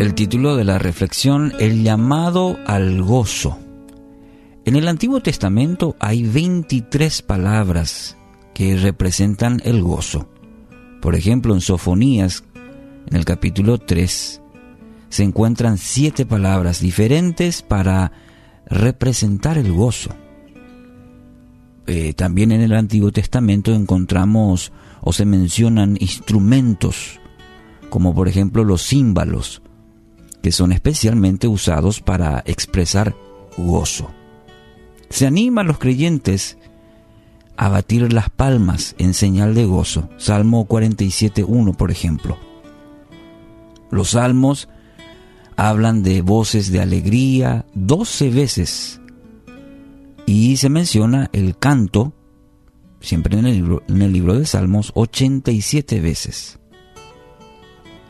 El título de la reflexión, El llamado al gozo. En el Antiguo Testamento hay 23 palabras que representan el gozo. Por ejemplo, en Sofonías, en el capítulo 3, se encuentran siete palabras diferentes para representar el gozo. Eh, también en el Antiguo Testamento encontramos o se mencionan instrumentos, como por ejemplo los címbalos, que son especialmente usados para expresar gozo. Se anima a los creyentes a batir las palmas en señal de gozo. Salmo 47.1, por ejemplo. Los salmos hablan de voces de alegría 12 veces y se menciona el canto, siempre en el libro, en el libro de Salmos, 87 veces.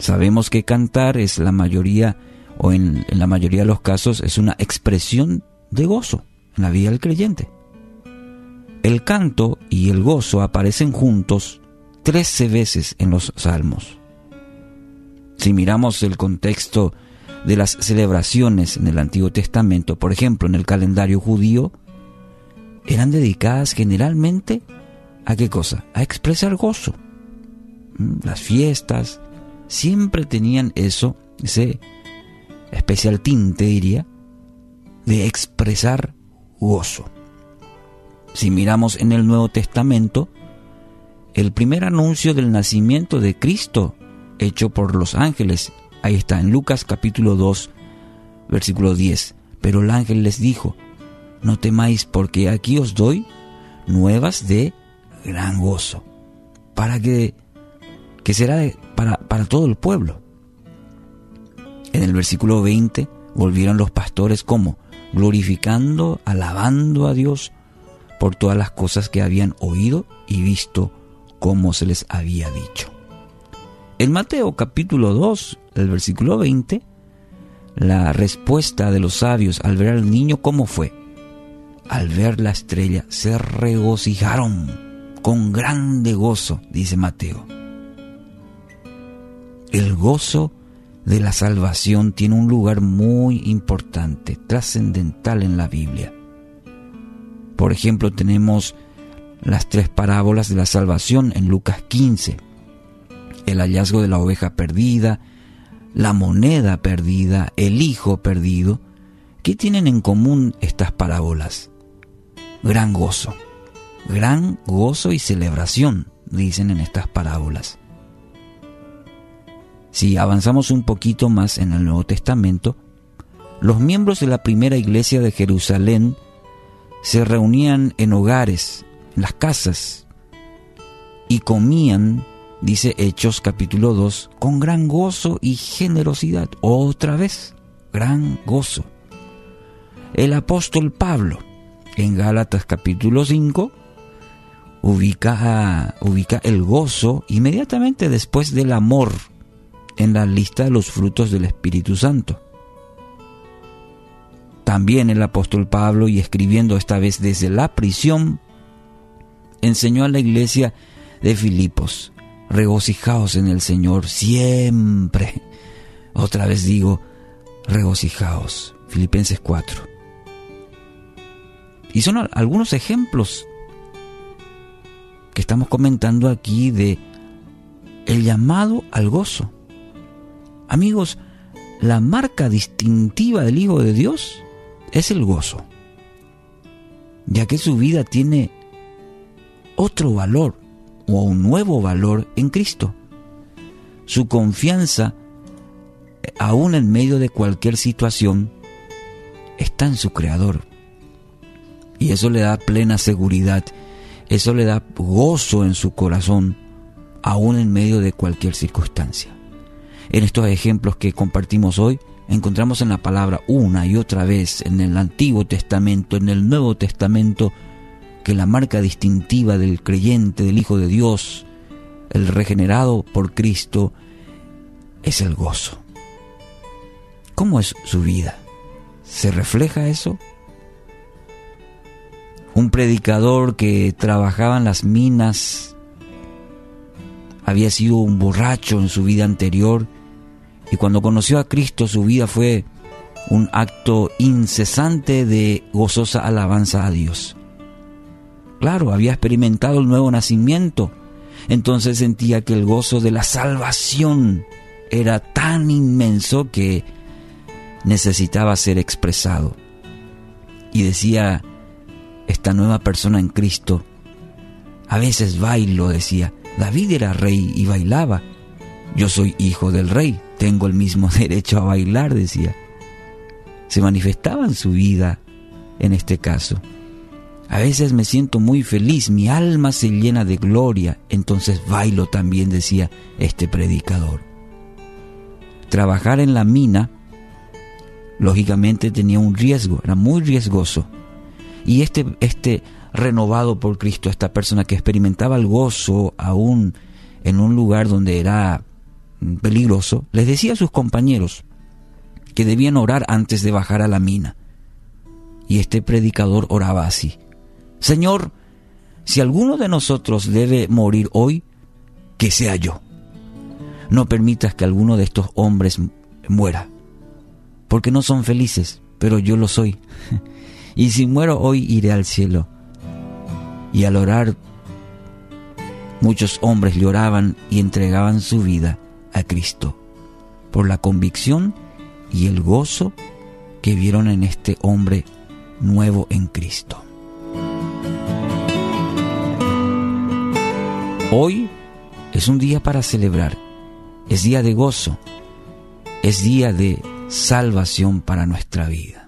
Sabemos que cantar es la mayoría, o en, la mayoría de los casos, es una expresión de gozo en la vida del creyente. El canto y el gozo aparecen juntos 13 veces en los salmos. Si miramos el contexto de las celebraciones en el Antiguo Testamento, por ejemplo, en el calendario judío, eran dedicadas generalmente a qué cosa? A expresar gozo. ¿Mm? Las fiestas, siempre tenían eso, ese especial tinte, diría, de expresar gozo. Si miramos en el Nuevo Testamento, el primer anuncio del nacimiento de Cristo hecho por los ángeles, ahí está en Lucas capítulo 2, versículo 10. Pero el ángel les dijo, no temáis porque aquí os doy nuevas de gran gozo, para que, que será de, para, todo el pueblo. En el versículo 20 volvieron los pastores como glorificando, alabando a Dios por todas las cosas que habían oído y visto como se les había dicho. En Mateo capítulo 2, el versículo 20, la respuesta de los sabios al ver al niño, ¿cómo fue? Al ver la estrella, se regocijaron con grande gozo, dice Mateo. Gozo de la salvación tiene un lugar muy importante, trascendental en la Biblia. Por ejemplo, tenemos las tres parábolas de la salvación en Lucas 15. El hallazgo de la oveja perdida, la moneda perdida, el hijo perdido. ¿Qué tienen en común estas parábolas? Gran gozo, gran gozo y celebración, dicen en estas parábolas. Si avanzamos un poquito más en el Nuevo Testamento, los miembros de la primera iglesia de Jerusalén se reunían en hogares, en las casas, y comían, dice Hechos capítulo 2, con gran gozo y generosidad. Otra vez, gran gozo. El apóstol Pablo, en Gálatas capítulo 5, ubica, ubica el gozo inmediatamente después del amor en la lista de los frutos del Espíritu Santo. También el apóstol Pablo, y escribiendo esta vez desde la prisión, enseñó a la iglesia de Filipos, regocijaos en el Señor siempre. Otra vez digo, regocijaos. Filipenses 4. Y son algunos ejemplos que estamos comentando aquí de el llamado al gozo. Amigos, la marca distintiva del Hijo de Dios es el gozo, ya que su vida tiene otro valor o un nuevo valor en Cristo. Su confianza, aún en medio de cualquier situación, está en su Creador. Y eso le da plena seguridad, eso le da gozo en su corazón, aún en medio de cualquier circunstancia. En estos ejemplos que compartimos hoy, encontramos en la palabra una y otra vez, en el Antiguo Testamento, en el Nuevo Testamento, que la marca distintiva del creyente, del Hijo de Dios, el regenerado por Cristo, es el gozo. ¿Cómo es su vida? ¿Se refleja eso? Un predicador que trabajaba en las minas había sido un borracho en su vida anterior Y cuando conoció a Cristo su vida fue un acto incesante de gozosa alabanza a Dios. Claro, había experimentado el nuevo nacimiento, entonces sentía que el gozo de la salvación era tan inmenso que necesitaba ser expresado. Y decía, esta nueva persona en Cristo, a veces bailo, decía, David era rey y bailaba, yo soy hijo del rey, tengo el mismo derecho a bailar, decía. Se manifestaba en su vida en este caso. A veces me siento muy feliz, mi alma se llena de gloria, entonces bailo también, decía este predicador. Trabajar en la mina, lógicamente tenía un riesgo, era muy riesgoso. Y este, este renovado por Cristo, esta persona que experimentaba el gozo aún en un lugar donde era peligroso, les decía a sus compañeros que debían orar antes de bajar a la mina. Y este predicador oraba así. Señor, si alguno de nosotros debe morir hoy, que sea yo. No permitas que alguno de estos hombres muera, porque no son felices, pero yo lo soy. Y si muero hoy, iré al cielo. Y al orar, muchos hombres lloraban y entregaban su vida a Cristo, por la convicción y el gozo que vieron en este hombre nuevo en Cristo. Hoy es un día para celebrar, es día de gozo, es día de salvación para nuestra vida.